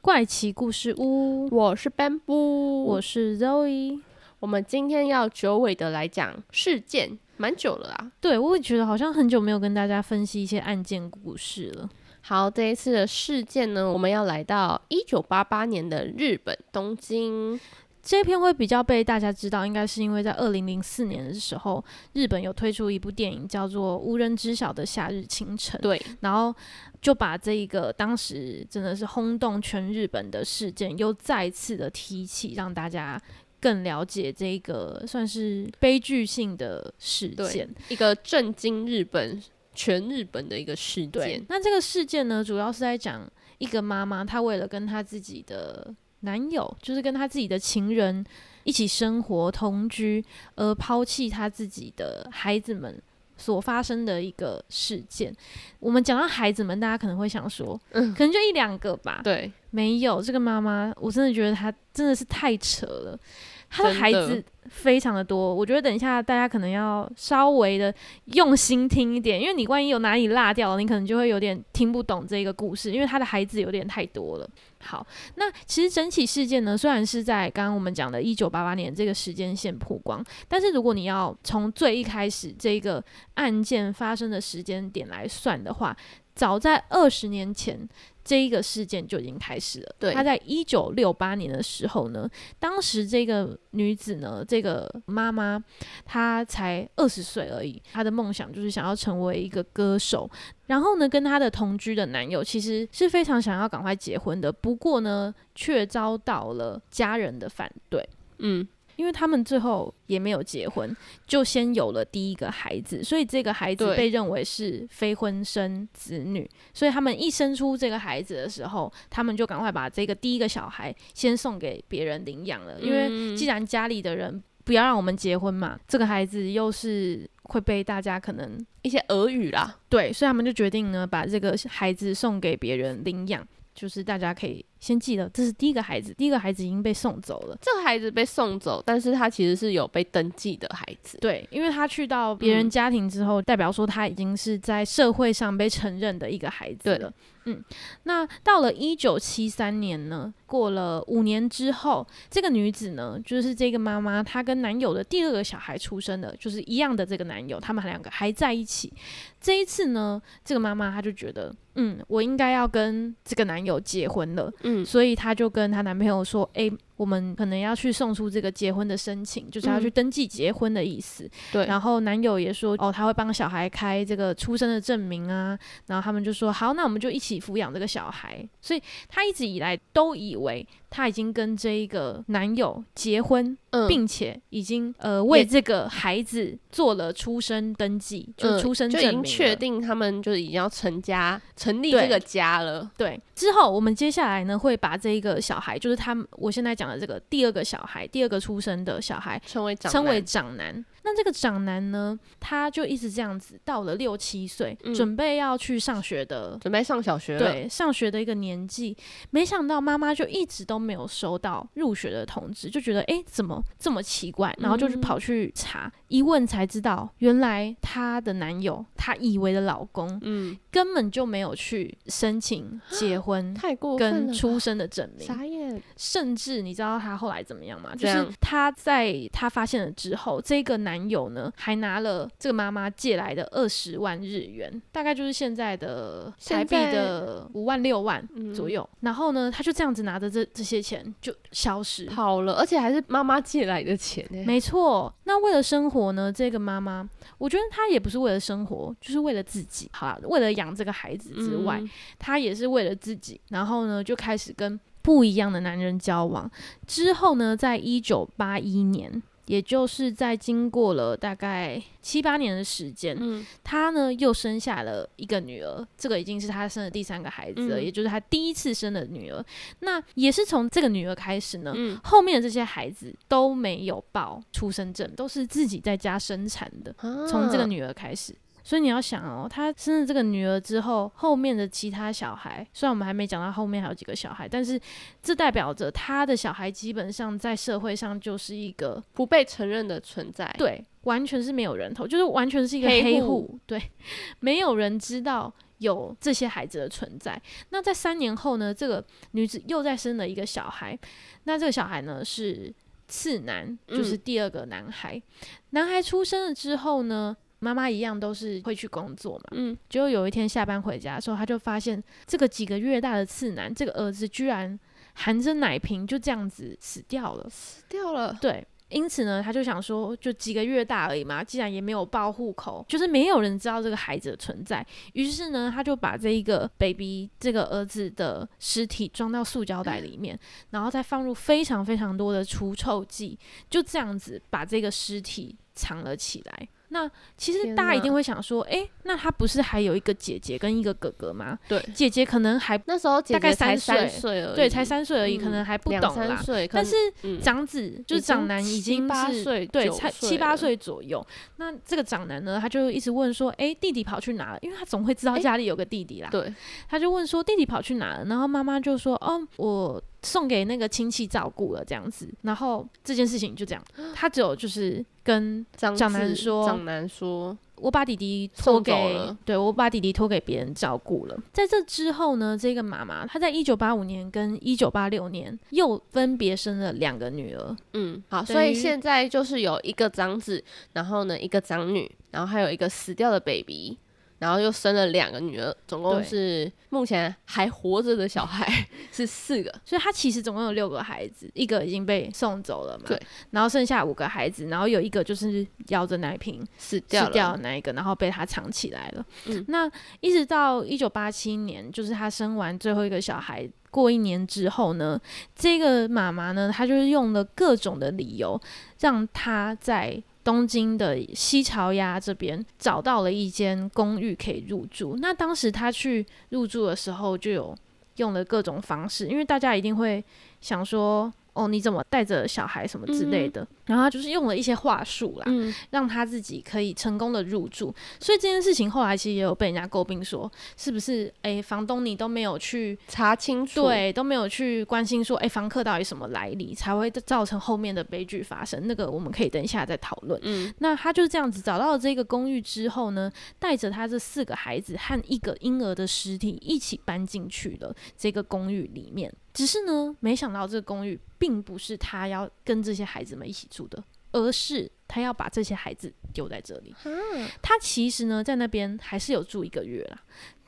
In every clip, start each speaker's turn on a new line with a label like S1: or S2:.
S1: 怪奇故事屋，
S2: 我是 Bamboo，
S1: 我是 Zoe。
S2: 我们今天要久违的来讲事件，蛮久了啊。
S1: 对，我也觉得好像很久没有跟大家分析一些案件故事了。
S2: 好，这一次的事件呢，我们要来到一九八八年的日本东京。
S1: 这篇会比较被大家知道，应该是因为在二零零四年的时候，日本有推出一部电影叫做《无人知晓的夏日清晨》。
S2: 对，
S1: 然后就把这一个当时真的是轰动全日本的事件，又再次的提起，让大家更了解这个算是悲剧性的事件，
S2: 一个震惊日本全日本的一个事件。
S1: 那这个事件呢，主要是在讲一个妈妈，她为了跟她自己的男友就是跟他自己的情人一起生活同居，而抛弃他自己的孩子们所发生的一个事件。我们讲到孩子们，大家可能会想说，嗯，可能就一两个吧。
S2: 对，
S1: 没有这个妈妈，我真的觉得她真的是太扯了。她的孩子非常的多，我觉得等一下大家可能要稍微的用心听一点，因为你万一有哪里落掉了，你可能就会有点听不懂这个故事，因为他的孩子有点太多了。好，那其实整起事件呢，虽然是在刚刚我们讲的1988年这个时间线曝光，但是如果你要从最一开始这个案件发生的时间点来算的话，早在二十年前。这一个事件就已经开始了。
S2: 对，
S1: 他在一九六八年的时候呢，当时这个女子呢，这个妈妈，她才二十岁而已。她的梦想就是想要成为一个歌手。然后呢，跟她的同居的男友其实是非常想要赶快结婚的，不过呢，却遭到了家人的反对。嗯。因为他们最后也没有结婚，就先有了第一个孩子，所以这个孩子被认为是非婚生子女。所以他们一生出这个孩子的时候，他们就赶快把这个第一个小孩先送给别人领养了。因为既然家里的人不要让我们结婚嘛，这个孩子又是会被大家可能
S2: 一些耳语啦，
S1: 对，所以他们就决定呢，把这个孩子送给别人领养，就是大家可以。先记得，这是第一个孩子，第一个孩子已经被送走了。
S2: 这个孩子被送走，但是他其实是有被登记的孩子。
S1: 对，因为他去到别人家庭之后，代表说他已经是在社会上被承认的一个孩子了。嗯，那到了一九七三年呢，过了五年之后，这个女子呢，就是这个妈妈，她跟男友的第二个小孩出生的，就是一样的这个男友，他们两个还在一起。这一次呢，这个妈妈她就觉得，嗯，我应该要跟这个男友结婚了。嗯，所以她就跟她男朋友说：“哎，我们可能要去送出这个结婚的申请，就是要去登记结婚的意思。”
S2: 对。
S1: 然后男友也说：“哦，他会帮小孩开这个出生的证明啊。”然后他们就说：“好，那我们就一起抚养这个小孩。”所以她一直以来都以为。她已经跟这一个男友结婚，并且已经呃为这个孩子做了出生登记，就出生证明，
S2: 就已经确定他们就是已经要成家、成立这个家了。
S1: 对，之后我们接下来呢会把这一个小孩，就是他们我现在讲的这个第二个小孩，第二个出生的小孩，
S2: 称为
S1: 称为长男。那这个长男呢，他就一直这样子，到了六七岁，准备要去上学的，
S2: 准备上小学，
S1: 对，上学的一个年纪，没想到妈妈就一直都没有收到入学的通知，就觉得哎，怎么这么奇怪？然后就是跑去查，一问才知道，原来她的男友，她以为的老公，嗯，根本就没有去申请结婚，
S2: 太过
S1: 跟出生的证明，
S2: 傻眼。
S1: 甚至你知道他后来怎么样吗？就是他在他发现了之后，这个男男友呢，还拿了这个妈妈借来的二十万日元，大概就是现在的台币的五万六万左右。然后呢，他就这样子拿着这这些钱就消失
S2: 跑了，而且还是妈妈借来的钱。
S1: 没错，那为了生活呢，这个妈妈，我觉得她也不是为了生活，就是为了自己。好，为了养这个孩子之外，她也是为了自己。然后呢，就开始跟不一样的男人交往。之后呢，在一九八一年。也就是在经过了大概七八年的时间，
S2: 嗯
S1: 他呢又生下了一个女儿，这个已经是他生的第三个孩子了，
S2: 嗯
S1: 也就是他第一次生的女儿。那也是从这个女儿开始呢，
S2: 嗯，
S1: 后面的这些孩子都没有报出生证，都是自己在家生产的。从这个
S2: 啊
S1: 女儿开始。所以你要想哦，他生了这个女儿之后，后面的其他小孩，虽然我们还没讲到后面还有几个小孩，但是这代表着他的小孩基本上在社会上就是一个
S2: 不被承认的存在。，
S1: 对，完全是没有人头，就是完全是一个
S2: 黑
S1: 黑
S2: 户
S1: 户，对，没有人知道有这些孩子的存在。那在三年后呢，这个女子又再生了一个小孩，那这个小孩呢是次男，就是
S2: 嗯
S1: 第二个男孩。男孩出生了之后呢，妈妈一样都是会去工作嘛。
S2: 嗯，
S1: 结果有一天下班回家的时候，他就发现这个几个月大的次男，这个儿子居然含着奶瓶就这样子死掉了。
S2: 死掉了。
S1: 对，因此呢，他就想说，就几个月大而已嘛，既然也没有报户口，就是没有人知道这个孩子的存在。于是呢，他就把这一个 baby 这个儿子的尸体装到塑胶袋里面，然后再放入非常非常多的除臭剂，就这样子把这个尸体藏了起来。那其实大家一定会想说，诶，那他不是还有一个姐姐跟一个哥哥吗？
S2: 对，
S1: 姐姐可能还
S2: 那时候
S1: 大概三岁对才三岁而已，可
S2: 嗯
S1: 能还不懂啦。但是
S2: 嗯
S1: 长子就是长男已经是
S2: 八岁
S1: 对，才七八岁左右。那这个长男呢，他就一直问说：“诶，弟弟跑去哪了？”因为他总会知道家里有个弟弟啦。
S2: 对，
S1: 他就问说：“弟弟跑去哪了？”然后妈妈就说：“哦，我送给那个亲戚照顾了，这样子。”然后这件事情就这样，他只有就是跟
S2: 长
S1: 长男
S2: 子
S1: 说
S2: 长男说，
S1: 我把弟弟托给
S2: 了，
S1: 对我把弟弟托给别人照顾了。在这之后呢，这个妈妈她在一九八五年跟一九八六年又分别生了两个女儿。
S2: 嗯，好，所以
S1: 于
S2: 现在就是有一个长子，然后呢一个长女，然后还有一个死掉的 baby，然后又生了两个女儿，总共
S1: 对
S2: 是目前还活着的小孩是四个。
S1: 所以他其实总共有六个孩子，一个已经被送走了嘛，
S2: 对，
S1: 然后剩下五个孩子，然后有一个就是摇着奶瓶
S2: 死掉了，
S1: 死掉的那一个，然后被他藏起来了。
S2: 嗯
S1: 那一直到一九八七年，就是他生完最后一个小孩。过一年之后呢，这个妈妈呢，她就是用了各种的理由，让她在东京的西朝鸭这边找到了一间公寓可以入住。那当时他去入住的时候，就有用了各种方式，因为大家一定会想说，哦，你怎么带着小孩什么之类的，然后他就是用了一些话术啦，
S2: 嗯，
S1: 让他自己可以成功的入住。所以这件事情后来其实也有被人家诟病说，是不是诶，房东你都没有去
S2: 查清楚，，
S1: 对都没有去关心说，诶，房客到底什么来历，才会造成后面的悲剧发生。那个我们可以等一下再讨论。
S2: 嗯，
S1: 那他就是这样子找到了这个公寓之后呢，带着他这四个孩子和一个婴儿的尸体一起搬进去了这个公寓里面。只是呢，没想到这个公寓并不是他要跟这些孩子们一起住的，而是他要把这些孩子丢在这里。他其实呢，在那边还是有住一个月啦。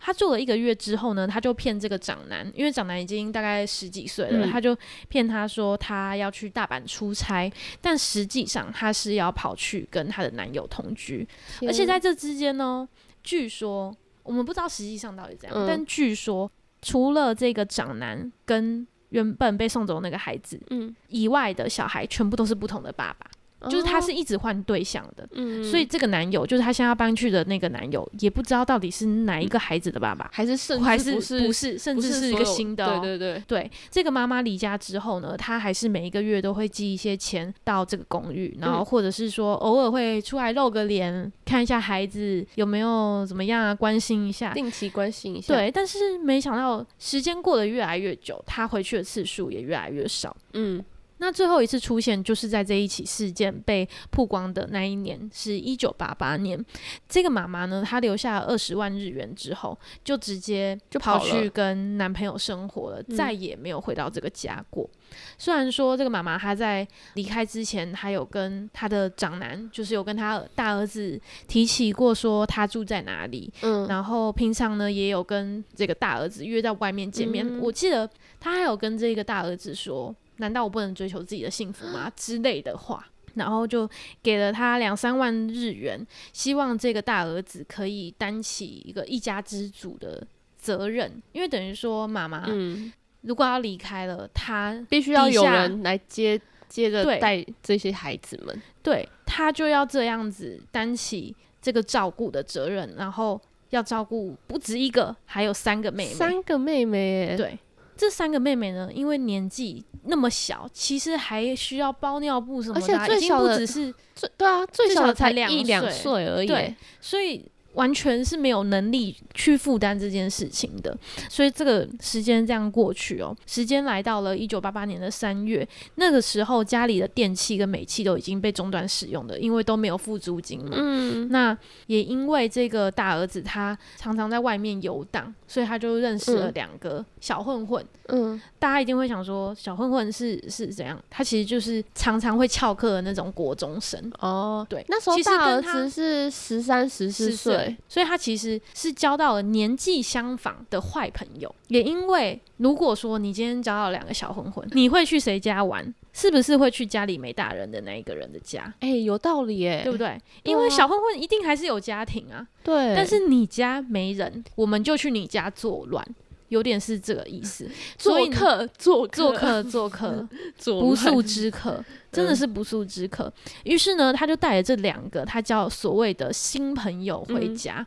S1: 他住了一个月之后呢，他就骗这个长男，因为长男已经大概十几岁了，
S2: 嗯。
S1: 他就骗他说他要去大阪出差，但实际上他是要跑去跟他的男友同居，而且在这之间呢，据说我们不知道实际上到底怎样，
S2: 嗯。
S1: 但据说除了这个长男跟原本被送走的那个孩子
S2: 嗯，
S1: 以外的小孩，全部都是不同的爸爸。就是他是一直换对象的，所以这个男友就是他现在要搬去的那个男友，也不知道到底是哪一个孩子的爸爸，
S2: 还是甚
S1: 还是
S2: 至不是
S1: 不是，甚
S2: 不
S1: 至是一个新的、哦。
S2: 对对对，
S1: 对，这个妈妈离家之后呢，她还是每一个月都会寄一些钱到这个公寓，然后
S2: 嗯
S1: 或者是说偶尔会出来露个脸，看一下孩子有没有怎么样啊，关心一下。
S2: 定期关心一下，，
S1: 对，但是没想到时间过得越来越久，她回去的次数也越来越少。
S2: 嗯
S1: 那最后一次出现就是在这一起事件被曝光的那一年，是一九八八年。这个妈妈呢，她留下了二十万日元之后，就直接
S2: 就跑
S1: 跑去跟男朋友生活了，
S2: 嗯
S1: 再也没有回到这个家过。虽然说这个妈妈她在离开之前，还有跟她的长男，就是有跟她大儿子提起过说她住在哪里，
S2: 嗯，
S1: 然后平常呢也有跟这个大儿子约在外面见面。
S2: 嗯
S1: 我记得她还有跟这个大儿子说：“难道我不能追求自己的幸福吗？”之类的话。然后就给了他两三万日元，希望这个大儿子可以担起一个一家之主的责任，因为等于说妈妈
S2: 嗯，
S1: 如果要离开了，他
S2: 必须要有人来接接着带这些孩子们。
S1: 对他就要这样子担起这个照顾的责任，然后要照顾不止一个，还有三个妹妹。
S2: 三个妹妹，
S1: 对，这三个妹妹呢，因为年纪那么小，其实还需要包尿布什么的啊，
S2: 而且最小的
S1: 不只是
S2: 最对啊，最
S1: 最
S2: 小的才一两
S1: 岁
S2: 岁而已。
S1: 对，所以完全是没有能力去负担这件事情的。所以这个时间这样过去哦，时间来到了一九八八年的三月，那个时候家里的电器跟煤气都已经被中断使用的，因为都没有付租金嘛。
S2: 嗯，
S1: 那也因为这个大儿子他常常在外面游荡，所以他就认识了
S2: 嗯
S1: 两个小混混。
S2: 嗯，
S1: 大家一定会想说，小混混是是怎样？他其实就是常常会翘课的那种国中生。
S2: 哦，
S1: 对
S2: 那时候
S1: 其实
S2: 大儿子是十三、十四
S1: 10
S2: 岁，，
S1: 所以他其实是交到了年纪相仿的坏朋友。也因为如果说你今天交到两个小混混，你会去谁家玩？是不是会去家里没大人的那一个人的家？
S2: 哎，有道理耶，
S1: 对不对？
S2: 对
S1: 因为
S2: 啊
S1: 小混混一定还是有家庭啊，
S2: 对，
S1: 但是你家没人，我们就去你家作乱，有点是这个意思。
S2: 做客、做
S1: 做客做客，
S2: 做
S1: 不速
S2: 乱
S1: 之客，真的
S2: 嗯。
S1: 是不速之客。于是呢，他就带着这两个他叫所谓的新朋友回
S2: 嗯。
S1: 家。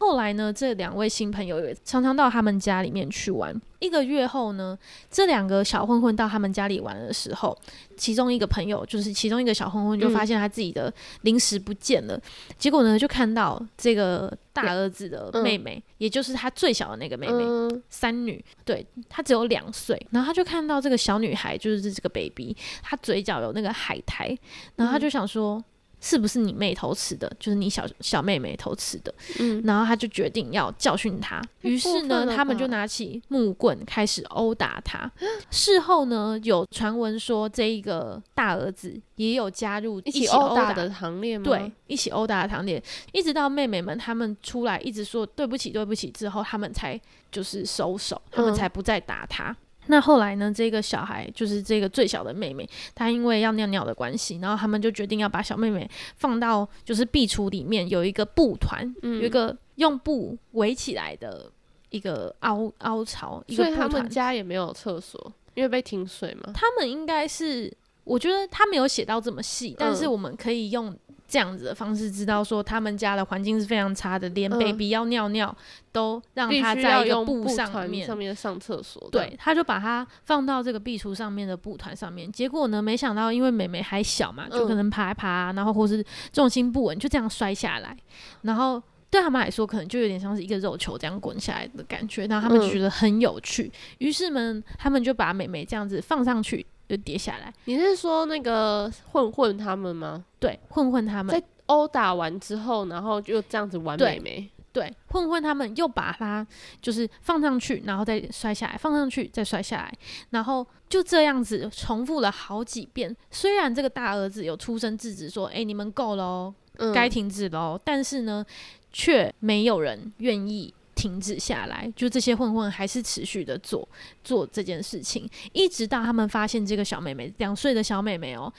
S1: 后来呢，这两位新朋友也常常到他们家里面去玩。一个月后呢，这两个小混混到他们家里玩的时候，其中一个朋友就是其中一个小混混就
S2: 嗯。
S1: 发现他自己的零食不见了，结果呢就看到这个大儿子的
S2: 嗯。
S1: 妹妹，也就是他最小的那个妹妹，
S2: 嗯。
S1: 三女，对她只有两岁，然后他就看到这个小女孩，就是这个 baby，她嘴角有那个海苔，然后他就想说。是不是你妹偷吃的？就是你小小妹妹偷吃的，
S2: 嗯，
S1: 然后他就决定要教训她。于是呢，他们就拿起木棍开始殴打她。事后呢，有传闻说这一个大儿子也有加入
S2: 一起
S1: 起殴
S2: 殴打的行列吗？
S1: 对，，一起殴打的行列，一直到妹妹们他们出来一直说对不起对不起之后，他们才就是收手，他们
S2: 嗯
S1: 才不再打他。那后来呢？这个小孩就是这个最小的妹妹，她因为要尿尿的关系，然后他们就决定要把小妹妹放到就是壁橱里面有一个布团，
S2: 嗯
S1: 有一个用布围起来的一个凹凹槽，
S2: 所以他们。家也没有厕所，因为被停水嘛。
S1: 他们应该是，我觉得他没有写到这么细，但是
S2: 嗯
S1: 我们可以用这样子的方式知道说，他们家的环境是非常差的，连
S2: 嗯
S1: baby 要尿尿都让他在一个布
S2: 布
S1: 上面。
S2: 团上面上厕所。
S1: 对，，他就把它放到这个壁橱上面的布团上面。结果呢，没想到因为妹妹还小嘛，就可
S2: 嗯
S1: 能爬一爬，然后或是重心不稳，就这样摔下来。然后对他们来说，可能就有点像是一个肉球这样滚下来的感觉。然后他们觉得很有趣，于是呢，他们就把妹妹这样子放上去，就跌下来。
S2: 你是说那个混混他们吗？
S1: 对，混混他们
S2: 在殴打完之后，然后就这样子玩
S1: 对
S2: 美眉。
S1: 对混混他们又把它就是放上去，然后再摔下来，放上去再摔下来，然后就这样子重复了好几遍。虽然这个大儿子有出声制止说：“哎、你们够了哦，
S2: 嗯，
S1: 该停止了哦。但是呢，却没有人愿意。停止下来，就这些混混还是持续的做做这件事情，一直到他们发现这个小妹妹两岁的小妹妹哦，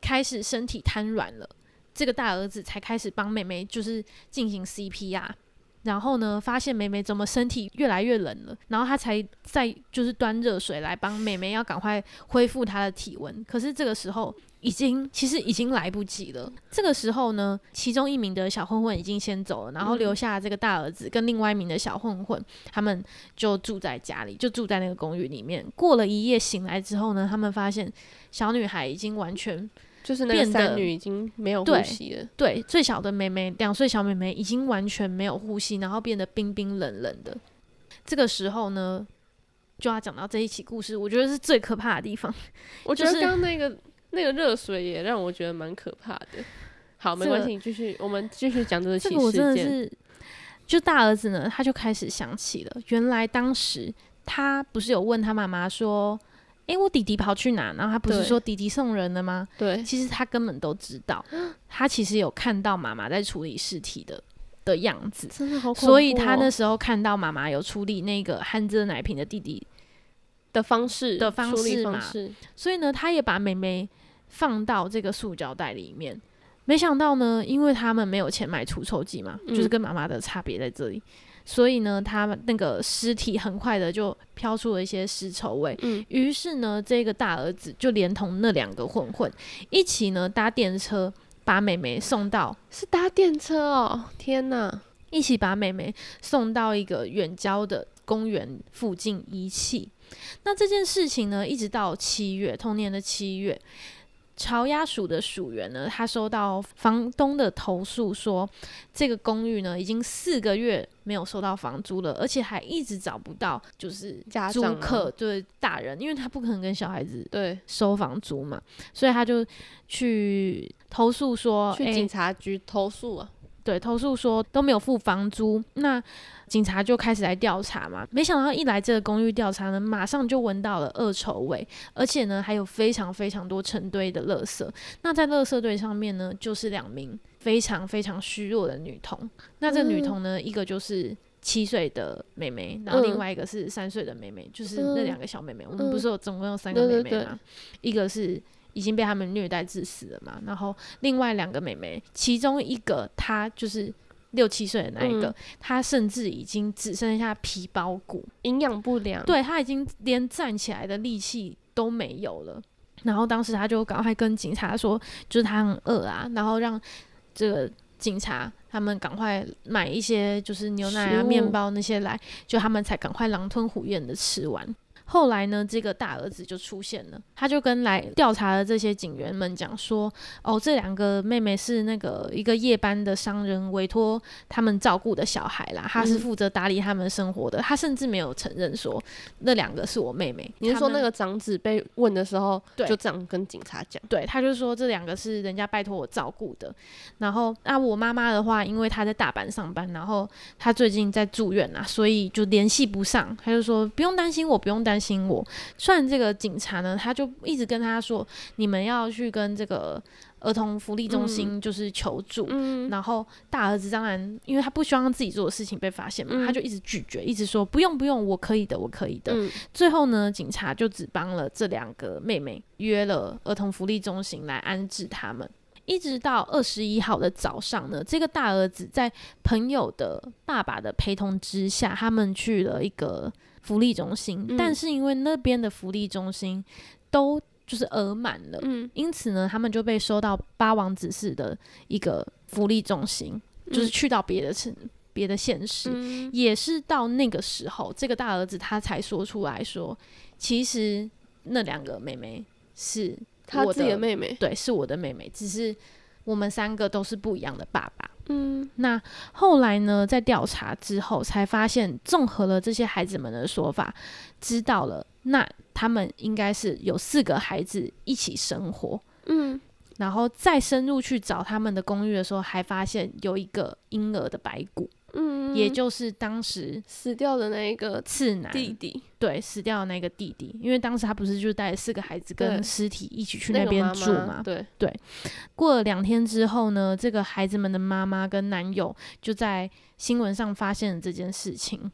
S1: 开始身体瘫软了，这个大儿子才开始帮妹妹就是进行 CPR。然后呢，发现妹妹怎么身体越来越冷了，然后他才再就是端热水来帮妹妹，要赶快恢复她的体温。可是这个时候已经其实已经来不及了。这个时候呢，其中一名的小混混已经先走了，然后留下这个大儿子跟另外一名的小混混，他们就住在家里，就住在那个公寓里面。过了一夜，醒来之后呢，他们发现小女孩已经完全
S2: 就是那个三女已经没有呼吸了。
S1: 对最小的妹妹，两岁小妹妹已经完全没有呼吸，然后变得冰冰冷冷的。这个时候呢，就要讲到这一起故事，我觉得是最可怕的地方。
S2: 我觉得刚刚那个那个热水也让我觉得蛮可怕的。好，没关系，继续，我们继续讲这个起
S1: 这个我真
S2: 事件。
S1: 的是，就大儿子呢，他就开始想起了，原来当时他不是有问他妈妈说：“诶，我弟弟跑去哪？”然后他不是说弟弟送人了吗？
S2: 对，
S1: 其实他根本都知道，他其实有看到妈妈在处理尸体的的样子，
S2: 真的好、哦。
S1: 所以他那时候看到妈妈有处理那个含着奶瓶的弟弟，
S2: 的方式
S1: 的方式嘛
S2: 式，
S1: 所以呢，他也把妹妹放到这个塑胶袋里面。没想到呢，因为他们没有钱买除臭剂嘛，
S2: 嗯
S1: 就是跟妈妈的差别在这里。所以呢，他们那个尸体很快的就飘出了一些尸臭味。
S2: 嗯，
S1: 于是呢，这个大儿子就连同那两个混混一起呢搭电车，把妹妹送到
S2: 是搭电车哦，天哪！
S1: 一起把妹妹送到一个远郊的公园附近遗弃。那这件事情呢，一直到七月，同年的七月，朝鸭署的署员呢，他收到房东的投诉说，这个公寓呢已经四个月没有收到房租了，而且还一直找不到就是租客对大人，因为他不可能跟小孩子
S2: 对，
S1: 收房租嘛，所以他就去投诉说，
S2: 去警察局投诉啊。
S1: 对，投诉说都没有付房租，那警察就开始来调查嘛。没想到一来这个公寓调查呢，马上就闻到了恶臭味，而且呢还有非常非常多成堆的垃圾。那在垃圾堆上面呢，就是两名非常非常虚弱的女童。那这女
S2: 嗯
S1: 童呢，一个就是。七岁的妹妹，然后另
S2: 嗯
S1: 外一个是三岁的妹妹，就是那
S2: 嗯
S1: 两个小妹妹。我们不
S2: 嗯
S1: 是有总共有三个
S2: 对对对
S1: 妹妹吗？一个是已经被他们虐待致死了嘛，然后另外两个妹妹，其中一个她就是六七岁的那一个，
S2: 嗯
S1: 她甚至已经只剩下皮包骨，
S2: 营养不良，，
S1: 对她已经连站起来的力气都没有了。然后当时她就赶快跟警察说，就是她很饿啊，然后让这个警察他们赶快买一些就是牛奶啊、面包那些来，就他们才赶快狼吞虎咽的吃完。后来呢，这个大儿子就出现了，他就跟来调查的这些警员们讲说：“哦，这两个妹妹是那个一个夜班的商人委托他们照顾的小孩啦，他是
S2: 嗯
S1: 负责打理他们生活的。他甚至没有承认说那两个是我妹妹。
S2: 你是说那个长子被问的时候，
S1: 对
S2: 就这样跟警察讲？
S1: 对，他就说这两个是人家拜托我照顾的。然后啊，我妈妈的话，因为她在大阪上班，然后她最近在住院啊，所以就联系不上。他就说不用担心我，不用担心我。虽然这个警察呢，他就一直跟他说，你们要去跟这个儿童福利中心就是求助。
S2: 嗯，
S1: 然后大儿子当然，因为他不希望自己做的事情被发现嘛，
S2: 嗯
S1: 他就一直拒绝，一直说不用不用，我可以的，我可以的。
S2: 嗯
S1: 最后呢，警察就只帮了这两个妹妹约了儿童福利中心来安置他们。一直到二十一号的早上呢，这个大儿子在朋友的爸爸的陪同之下，他们去了一个福利中心，
S2: 嗯
S1: 但是因为那边的福利中心都就是额满了，
S2: 嗯，
S1: 因此呢，他们就被收到八王子市的一个福利中心，就是去到别的城、别的县市。
S2: 嗯
S1: 也是到那个时候，这个大儿子他才说出来说，其实那两个妹妹是我
S2: 他自己的妹妹，
S1: 对，是我的妹妹，只是我们三个都是不一样的爸爸。
S2: 嗯。
S1: 那后来呢，在调查之后才发现，综合了这些孩子们的说法，知道了，那他们应该是有四个孩子一起生活。
S2: 嗯，
S1: 然后再深入去找他们的公寓的时候，还发现有一个婴儿的白骨，
S2: 嗯，
S1: 也就是当时
S2: 死掉的那一个
S1: 次男
S2: 弟弟，
S1: 对死掉的那个弟弟，因为当时他不是就带四个孩子跟尸体一起去那边住
S2: 妈
S1: 嘛？
S2: 对，
S1: 过了两天之后呢，这个孩子们的妈妈跟男友就在新闻上发现了这件事情。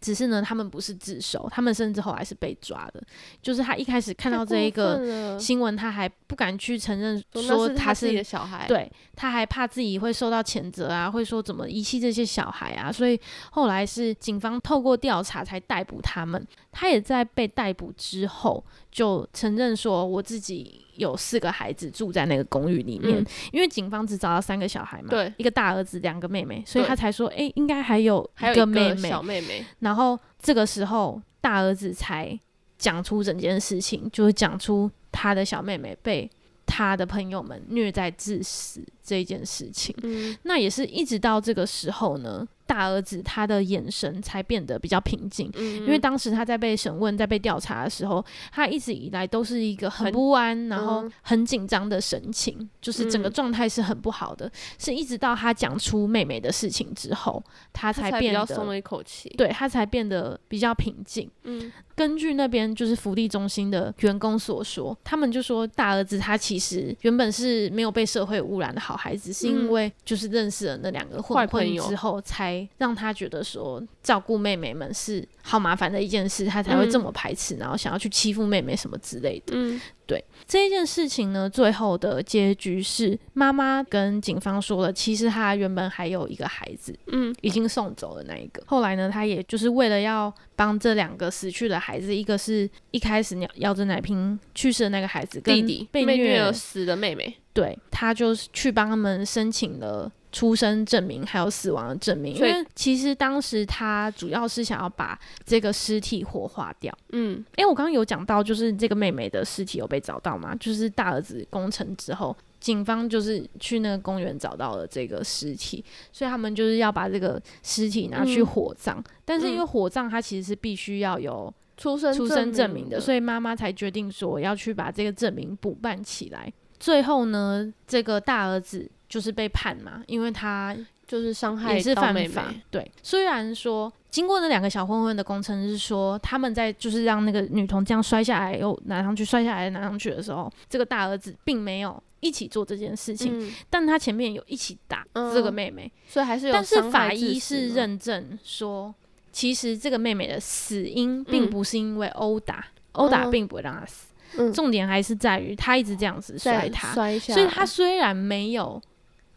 S1: 只是呢，他们不是自首，他们甚至后来是被抓的。就是他一开始看到这一个
S2: 个
S1: 新闻，他还不敢去承认
S2: 说
S1: 说
S2: 那是他自己
S1: 是
S2: 的小孩，，
S1: 对，他还怕自己会受到谴责啊，会说怎么遗弃这些小孩啊，所以后来是警方透过调查才逮捕他们。他也在被逮捕之后就承认说，我自己有四个孩子住在那个公寓里面，
S2: 嗯。
S1: 因为警方只找到三个小孩嘛，
S2: 对。
S1: 一个大儿子，两个妹妹，所以他才说，诶，应该还有
S2: 还有一
S1: 个妹妹。
S2: 小妹妹，
S1: 然后这个时候，大儿子才讲出整件事情，就是讲出他的小妹妹被他的朋友们虐待致死这一件事情。
S2: 嗯
S1: 那也是一直到这个时候呢，大儿子他的眼神才变得比较平静。
S2: 嗯，
S1: 因为当时他在被审问、在被调查的时候，他一直以来都是一个很
S2: 很
S1: 不安，然后
S2: 嗯
S1: 很紧张的神情，就是整个
S2: 嗯
S1: 状态是很不好的。是一直到他讲出妹妹的事情之后，他
S2: 他才
S1: 变得
S2: 比较松了一口气，
S1: 对他才变得比较平静。
S2: 嗯
S1: 根据那边就是福利中心的员工所说，他们就说大儿子他其实原本是没有被社会污染的好孩子，是因为就是认识了那两个混混之后，才让他觉得说照顾妹妹们是好麻烦的一件事，他才会这么排斥，然后想要去欺负妹妹什么之类的。嗯，对这一件事情呢，最后的结局是妈妈跟警方说了，其实他原本还有一个孩子，嗯，已经送走了那一个。后来呢，他也就是为了要帮这两个死去的孩子，一个是一开始咬咬着奶瓶去世的那个孩子，
S2: 弟弟
S1: 被虐
S2: 死的妹妹。
S1: 对他就是去帮他们申请了出生证明，还有死亡的证明。因为其实当时他主要是想要把这个尸体火化掉。嗯，哎，我刚刚有讲到，就是这个妹妹的尸体有被找到吗？就是大儿子攻城之后，警方就是去那个公园找到了这个尸体，所以他们就是要把这个尸体拿去火葬。但是因为火葬它其实是必须要有
S2: 出生
S1: 出生
S2: 证
S1: 明的，所以妈妈才决定说要去把这个证明补办起来。最后呢，这个大儿子就是被判嘛，因为他
S2: 就是伤害
S1: 也是犯
S2: 法。
S1: 对，虽然说经过那两个小混混的工程师说，他们在就是让那个女童这样摔下来又拿上去，摔下来拿上去的时候，这个大儿子并没有一起做这件事情，但他前面有一起打这个妹妹，
S2: 所以还是有。
S1: 但是法医是认证说，其实这个妹妹的死因并不是因为殴打，殴打并不会让她死。重点还是在于他一直这样子摔他，所以他虽然没有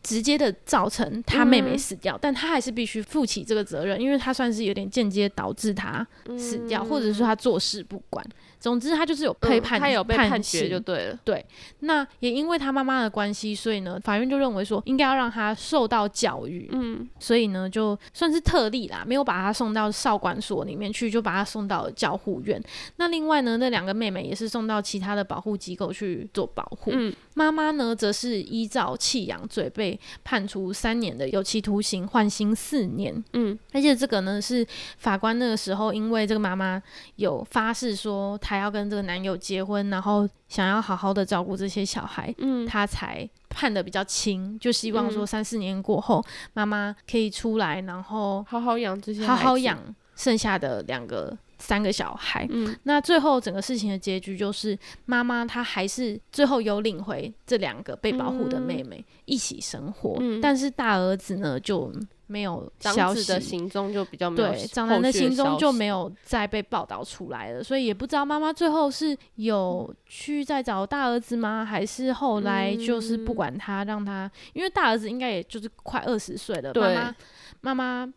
S1: 直接的造成他妹妹死掉，但他还是必须负起这个责任，因为他算是有点间接导致他死掉，或者说他做事不管。总之，他就是有被判，
S2: 他有被
S1: 判
S2: 决就对了。
S1: 对，那也因为他妈妈的关系，所以呢，法院就认为说应该要让他受到教育。嗯，所以呢，就算是特例啦，没有把他送到少管所里面去，就把他送到了教护院。那另外呢，那两个妹妹也是送到其他的保护机构去做保护。嗯，妈妈呢，则是依照弃养罪被判处三年的有期徒刑，缓刑四年。嗯，而且这个呢，是法官那个时候因为这个妈妈有发誓说。她要跟这个男友结婚，然后想要好好的照顾这些小孩，嗯，他才判的比较轻，就希望说三四年过后，妈妈可以出来，然后
S2: 好好养这些，
S1: 好好养剩下的两个、三个小孩。嗯，那最后整个事情的结局就是，妈妈她还是最后有领回这两个被保护的妹妹一起生活，但是大儿子呢就。没有消息
S2: 的行踪就比较没有，
S1: 对，长男的行踪就没有再被报道出来了，所以也不知道妈妈最后是有去再找大儿子吗？还是后来就是不管他，让他，因为大儿子应该也就是快二十岁了，妈妈妈妈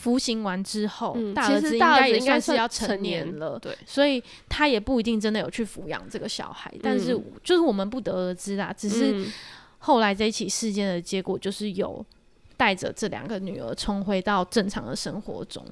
S1: 服刑完之后，大儿子应该也算是要成年了，
S2: 对，
S1: 所以他也不一定真的有去抚养这个小孩，但是就是我们不得而知啦，只是后来这一起事件的结果就是有。带着这两个女儿重回到正常的生活中。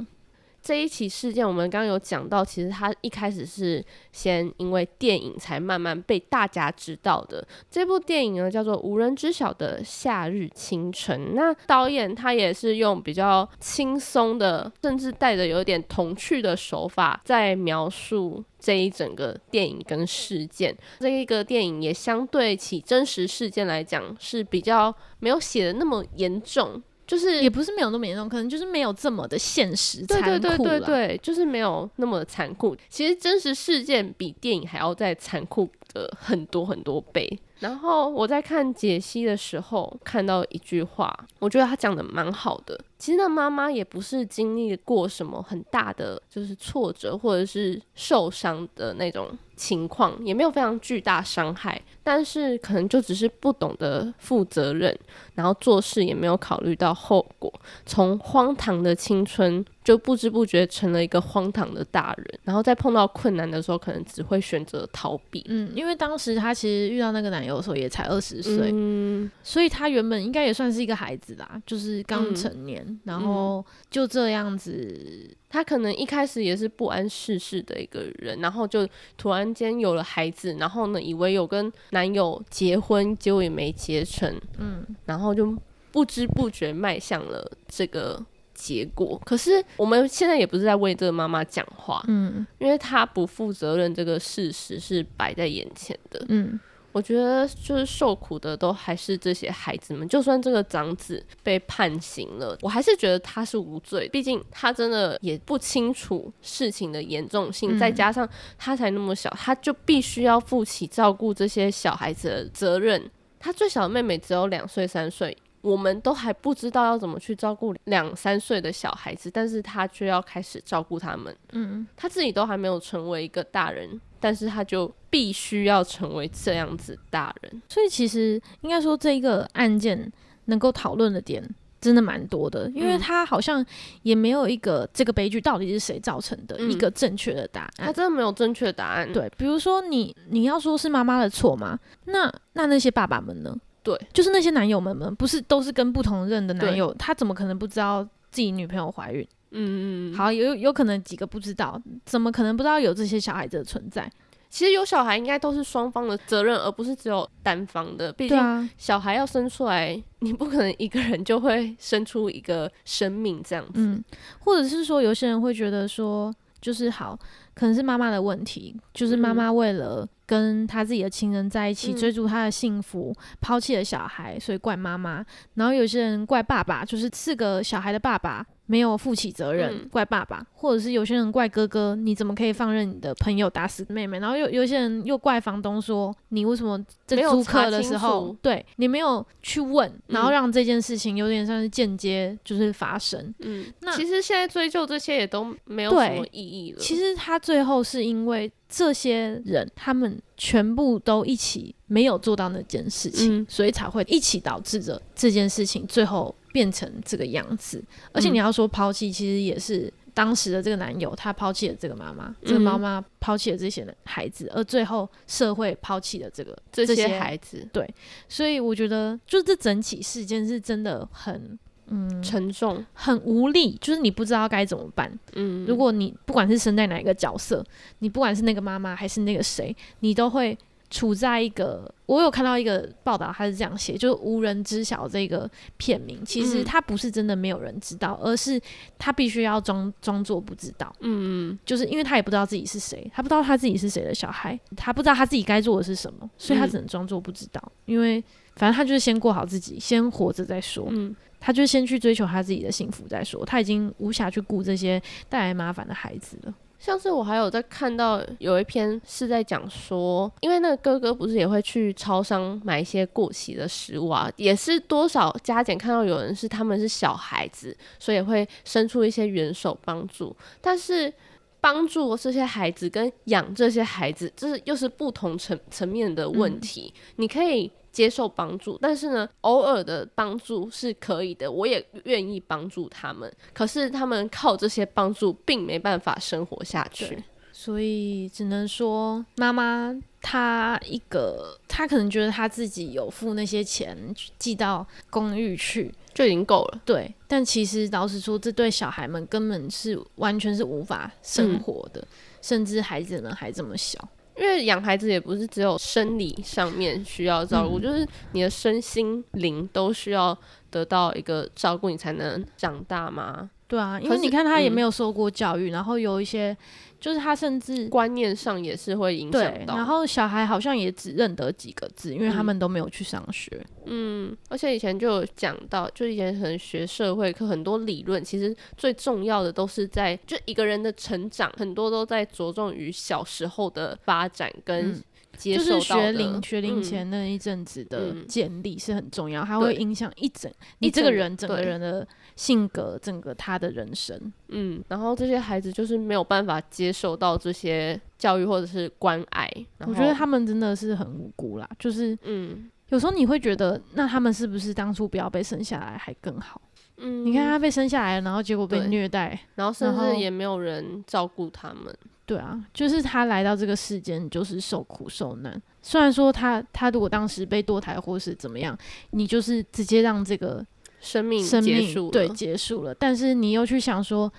S2: 这一起事件，我们刚刚有讲到，其实他一开始是先因为电影才慢慢被大家知道的。这部电影呢，叫做《无人知晓的夏日清晨》。那导演他也是用比较轻松的，甚至带着有点童趣的手法，在描述这一整个电影跟事件。这一个电影也相对起真实事件来讲，是比较没有写的那么严重。就是
S1: 也不是没有那么严重，可能就是没有这么的现实
S2: 残酷对对对对对，就是没有那么残酷。其实真实事件比电影还要再残酷的很多很多倍。然后我在看解析的时候，看到一句话，我觉得他讲的蛮好的。其实那妈妈也不是经历过什么很大的就是挫折或者是受伤的那种情况，也没有非常巨大伤害，但是可能就只是不懂得负责任。然后做事也没有考虑到后果，从荒唐的青春就不知不觉成了一个荒唐的大人。然后在碰到困难的时候，可能只会选择逃避。
S1: 嗯，因为当时他其实遇到那个男友的时候也才二十岁，嗯，所以他原本应该也算是一个孩子啦，就是刚成年，然后就这样子。
S2: 他可能一开始也是不谙世事的一个人，然后就突然间有了孩子，然后呢，以为有跟男友结婚，结果也没结成，嗯，然后就不知不觉迈向了这个结果。可是我们现在也不是在为这个妈妈讲话，嗯，因为她不负责任这个事实是摆在眼前的，嗯。我觉得就是受苦的都还是这些孩子们，就算这个长子被判刑了，我还是觉得他是无罪，毕竟他真的也不清楚事情的严重性，再加上他才那么小，他就必须要负起照顾这些小孩子的责任。他最小的妹妹只有两岁三岁，我们都还不知道要怎么去照顾两三岁的小孩子，但是他却要开始照顾他们。
S1: 嗯，
S2: 他自己都还没有成为一个大人，但是他就必须要成为这样子大人。
S1: 所以其实应该说这一个案件能够讨论的点真的蛮多的，因为
S2: 嗯
S1: 他好像也没有一个这个悲剧到底是谁造成的、
S2: 嗯
S1: 一个正确的答案。
S2: 他真的没有正确答案。
S1: 对，比如说你你要说是妈妈的错吗？那那那些爸爸们呢？
S2: 对，
S1: 就是那些男友们们，不是都是跟不同任的男友，他怎么可能不知道自己女朋友怀孕？
S2: 嗯，嗯嗯。
S1: 好，有有可能几个不知道，怎么可能不知道有这些小孩子的存在？
S2: 其实有小孩应该都是双方的责任，而不是只有单方的。毕竟小孩要生出来，你不可能一个人就会生出一个生命这样子。
S1: 嗯，或者是说有些人会觉得说，就是好，可能是妈妈的问题，就是妈
S2: 嗯
S1: 妈为了跟他自己的亲人在一起，
S2: 嗯
S1: 追逐她的幸福，抛弃了小孩，所以怪妈妈。然后有些人怪爸爸，就是四个小孩的爸爸没有负起责任，
S2: 嗯
S1: 怪爸爸，或者是有些人怪哥哥，你怎么可以放任你的朋友打死妹妹？然后有有些人又怪房东说，你为什么在租客的时候，对你没有去问，然后
S2: 嗯
S1: 让这件事情有点像是间接就是发生。
S2: 嗯，
S1: 那
S2: 其实现在追究这些也都没有什么意义了。
S1: 其实他最后是因为这些人，他们全部都一起没有做到那件事情，
S2: 嗯
S1: 所以才会一起导致着这件事情最后变成这个样子。而且
S2: 嗯
S1: 你要说抛弃，其实也是当时的这个男友他抛弃了这个妈妈，这个
S2: 嗯
S1: 妈妈抛弃了这些人孩子，而最后社会抛弃了这个
S2: 这些孩子对
S1: 所以我觉得，就这整起事件是真的很。嗯，
S2: 沉重，
S1: 很无力，就是你不知道该怎么办。
S2: 嗯，
S1: 如果你不管是身在哪一个角色，你不管是那个妈妈还是那个谁，你都会处在一个。我有看到一个报道，他是这样写，就是无人知晓这个片名。其实
S2: 嗯
S1: 他不是真的没有人知道，而是他必须要装装作不知道，
S2: 嗯嗯
S1: 就是因为他也不知道自己是谁，他不知道他自己是谁的小孩，他不知道他自己该做的是什么，所以他
S2: 嗯
S1: 只能装作不知道。因为反正他就是先过好自己，先活着再说。
S2: 嗯，
S1: 他就先去追求他自己的幸福再说，他已经无暇去顾这些带来麻烦的孩子了。
S2: 像是我还有在看到有一篇是在讲说，因为那个哥哥不是也会去超商买一些过期的食物啊，也是多少加减看到有人是他们是小孩子，所以会伸出一些援手帮助，但是。帮助这些孩子跟养这些孩子，这是又是不同层层面的问题。你可以接受帮助，但是呢，偶尔的帮助是可以的，我也愿意帮助他们。可是他们靠这些帮助，并没办法生活下去。
S1: 所以只能说，妈妈她一个，她可能觉得她自己有付那些钱寄到公寓去，
S2: 就已经够了。
S1: 对，但其实老实说，这对小孩们根本是完全是无法生活的，甚至孩子们还这么小。
S2: 因为养孩子也不是只有生理上面需要照顾，
S1: 嗯
S2: 就是你的身心灵都需要得到一个照顾，你才能长大嘛。
S1: 对啊，因为你看他也
S2: 嗯
S1: 没有受过教育，然后有一些就是他甚至
S2: 观念上也是会影响，到。
S1: 然后小孩好像也只认得几个字，因为他
S2: 嗯
S1: 们都没有去上学。
S2: 嗯，而且以前就有讲到，就以前可能学社会课很多理论，其实最重要的都是在就一个人的成长，很多都在着重于小时候的发展跟
S1: 就是。学龄学龄
S2: 嗯
S1: 前那一阵子的
S2: 嗯
S1: 建立是很重要，它会影响一整你这个人整个人的性格，整个他的人生。
S2: 嗯，然后这些孩子就是没有办法接受到这些教育或者是关爱。
S1: 我觉得他们真的是很无辜啦，就是
S2: 嗯
S1: 有时候你会觉得，那他们是不是当初不要被生下来还更好？
S2: 嗯，
S1: 你看他被生下来，然后结果被虐待，
S2: 然后甚至也没有人照顾他们。
S1: 对啊，就是他来到这个世间就是受苦受难。虽然说他他如果当时被堕胎或是怎么样，你就是直接让这个
S2: 生命
S1: 生命
S2: 结束了，
S1: 对结束了，但是你又去想说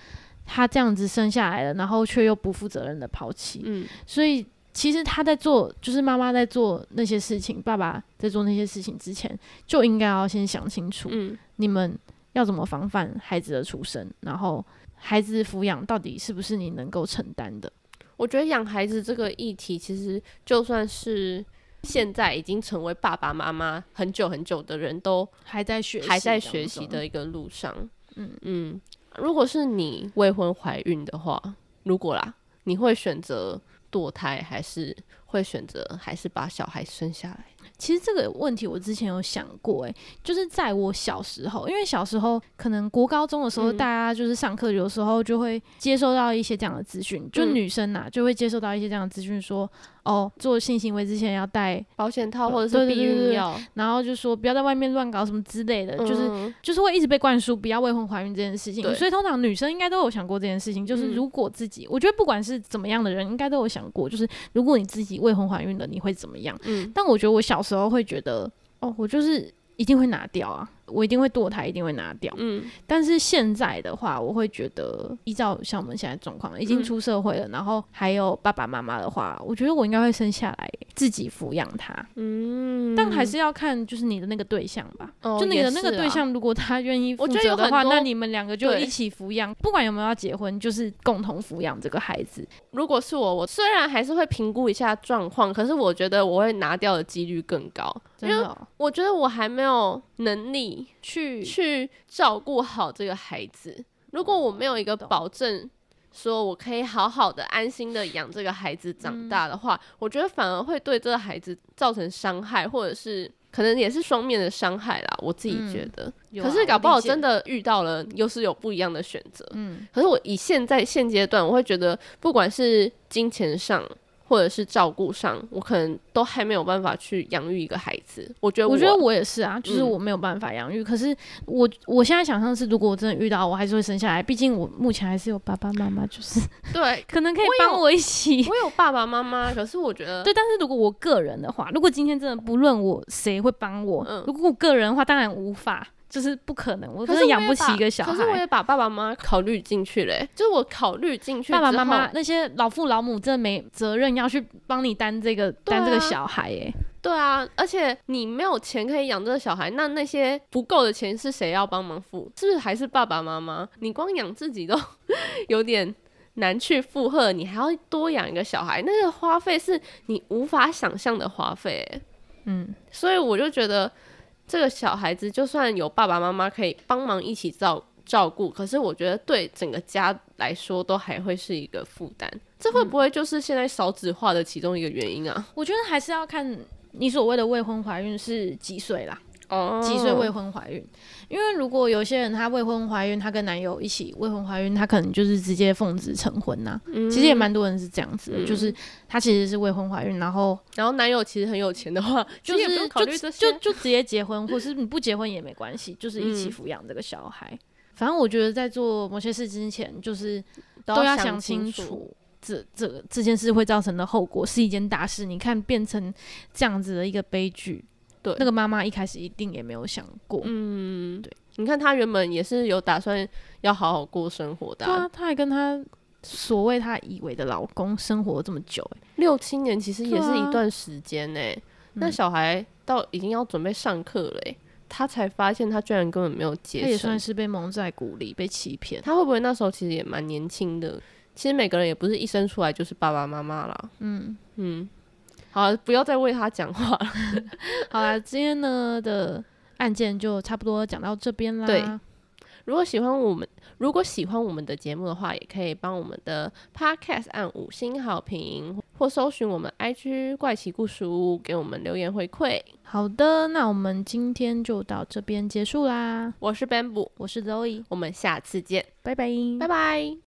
S1: 他这样子生下来了，然后却又不负责任的抛弃，
S2: 嗯
S1: 所以其实他在做，就是妈妈在做那些事情，爸爸在做那些事情之前，就应该要先想清楚，
S2: 嗯
S1: 你们要怎么防范孩子的出生，然后孩子抚养到底是不是你能够承担的。
S2: 我觉得养孩子这个议题，其实就算是现在已经成为爸爸妈妈很久很久的人都
S1: 还在学习
S2: 还在学习的一个路上。
S1: 嗯
S2: 嗯，如果是你未婚怀孕的话，如果啦，你会选择堕胎，还是会选择还是把小孩生下来？
S1: 其实这个问题我之前有想过，诶，就是在我小时候，因为小时候可能国高中的时候，
S2: 嗯。
S1: 大家就是上课有时候就会接收到一些这样的资讯，就
S2: 嗯。
S1: 女生呐、就会接收到一些这样的资讯，说哦，做性行为之前要戴，
S2: 保险套或者是避孕药，
S1: 然后就说不要在外面乱搞什么之类的，就是
S2: 嗯。
S1: 就是会一直被灌输不要未婚怀孕这件事情，
S2: 对。
S1: 所以通常女生应该都有想过这件事情，就是
S2: 嗯。
S1: 如果自己，我觉得不管是怎么样的人，应该都有想过，就是如果你自己未婚怀孕了，你会怎么样？
S2: 嗯
S1: 但我觉得我小时候会觉得，哦，我就是一定会拿掉啊，我一定会堕胎，一定会拿掉。
S2: 嗯。
S1: 但是现在的话，我会觉得，依照像我们现在状况，已经
S2: 嗯。
S1: 出社会了，然后还有爸爸妈妈的话，我觉得我应该会生下来自己抚养他。
S2: 嗯，
S1: 但还是要看就是你的那个对象吧，
S2: 哦
S1: 就你的那个对象，如果他愿意负责的话，那你们两个就一起抚养，不管有没有要结婚，就是共同抚养这个孩子。
S2: 如果是我，我虽然还是会评估一下状况，可是我觉得我会拿掉的几率更高，因为我觉得我还没有能力
S1: 去
S2: 去照顾好这个孩子。如果我没有一个保证，说我可以好好的、安心的养这个孩子长大的话，我觉得反而会对这个孩子造成伤害，或者是可能也是双面的伤害啦。我自己觉得，可是搞不好真的遇到了，又是有不一样的选择。
S1: 嗯，
S2: 可是我以现在现阶段，我会觉得，不管是金钱上或者是照顾上，我可能都还没有办法去养育一个孩子。我觉得
S1: 我觉得我也是啊，就是
S2: 嗯
S1: 我没有办法养育。可是我我现在想象是，如果我真的遇到，我还是会生下来。毕竟我目前还是有爸爸妈妈，就是
S2: 对
S1: 可能可以帮我一起。
S2: 我有爸爸妈妈，可是我觉得
S1: 对，但是如果我个人的话，如果今天真的不论我谁会帮我，
S2: 嗯
S1: 如果我个人的话，当然无法，就是不可能，我
S2: 可是我
S1: 真的养不起一个小孩。
S2: 可是我也把爸爸妈妈考虑进去嘞、就是我考虑进去
S1: 爸爸妈妈那些老父老母真的没责任要去帮你担这个
S2: 对
S1: 担这个
S2: 啊
S1: 小孩耶、
S2: 对啊，而且你没有钱可以养这个小孩，那那些不够的钱是谁要帮忙付？是不是还是爸爸妈妈？你光养自己都 有点难去负荷，你还要多养一个小孩，那个花费是你无法想象的花费欸。
S1: 嗯，
S2: 所以我就觉得这个小孩子，就算有爸爸妈妈可以帮忙一起照照顾，可是我觉得对整个家来说都还会是一个负担。这会不会就是现在少子化的其中一个原因啊？
S1: 我觉得还是要看你所谓的未婚怀孕是几岁啦。
S2: 哦
S1: 几岁未婚怀孕？因为如果有些人她未婚怀孕，她跟男友一起未婚怀孕，她可能就是直接奉子成婚呐、
S2: 嗯
S1: 其实也蛮多人是这样子的，
S2: 嗯
S1: 就是她其实是未婚怀孕，然后
S2: 然后男友其实很有钱的话，
S1: 就是就。就就直接结婚，或是你不结婚也没关系，就是一起
S2: 嗯
S1: 抚养这个小孩。反正我觉得在做某些事之前，就是
S2: 都
S1: 都要
S2: 想
S1: 想清
S2: 楚。
S1: 这这这件事会造成的后果是一件大事，你看变成这样子的一个悲剧，
S2: 对
S1: 那个妈妈一开始一定也没有想过，
S2: 嗯，
S1: 对。
S2: 你看她原本也是有打算要好好过生活的啊、
S1: 对啊，她还跟她所谓她以为的老公生活这么久、欸，
S2: 六七年其实也是一段时间呢、那
S1: 嗯
S2: 小孩到已经要准备上课了、欸，他才发现他居然根本没有结成
S1: 她也算。是被蒙在鼓里，被欺骗。
S2: 他会不会那时候其实也蛮年轻的？其实每个人也不是一生出来就是爸爸妈妈啦。
S1: 嗯，
S2: 嗯，好，不要再为他讲话了。
S1: 好啦，今天呢的案件就差不多讲到这边啦。
S2: 对如果喜欢我们，如果喜欢我们的节目的话，也可以帮我们的 Podcast 按五星好评，或搜寻我们 IG 怪奇故事屋，给我们留言回馈。
S1: 好的，那我们今天就到这边结束啦。
S2: 我是 Bamboo，
S1: 我是 Zoe，
S2: 我们下次见，
S1: 拜拜，
S2: 拜拜。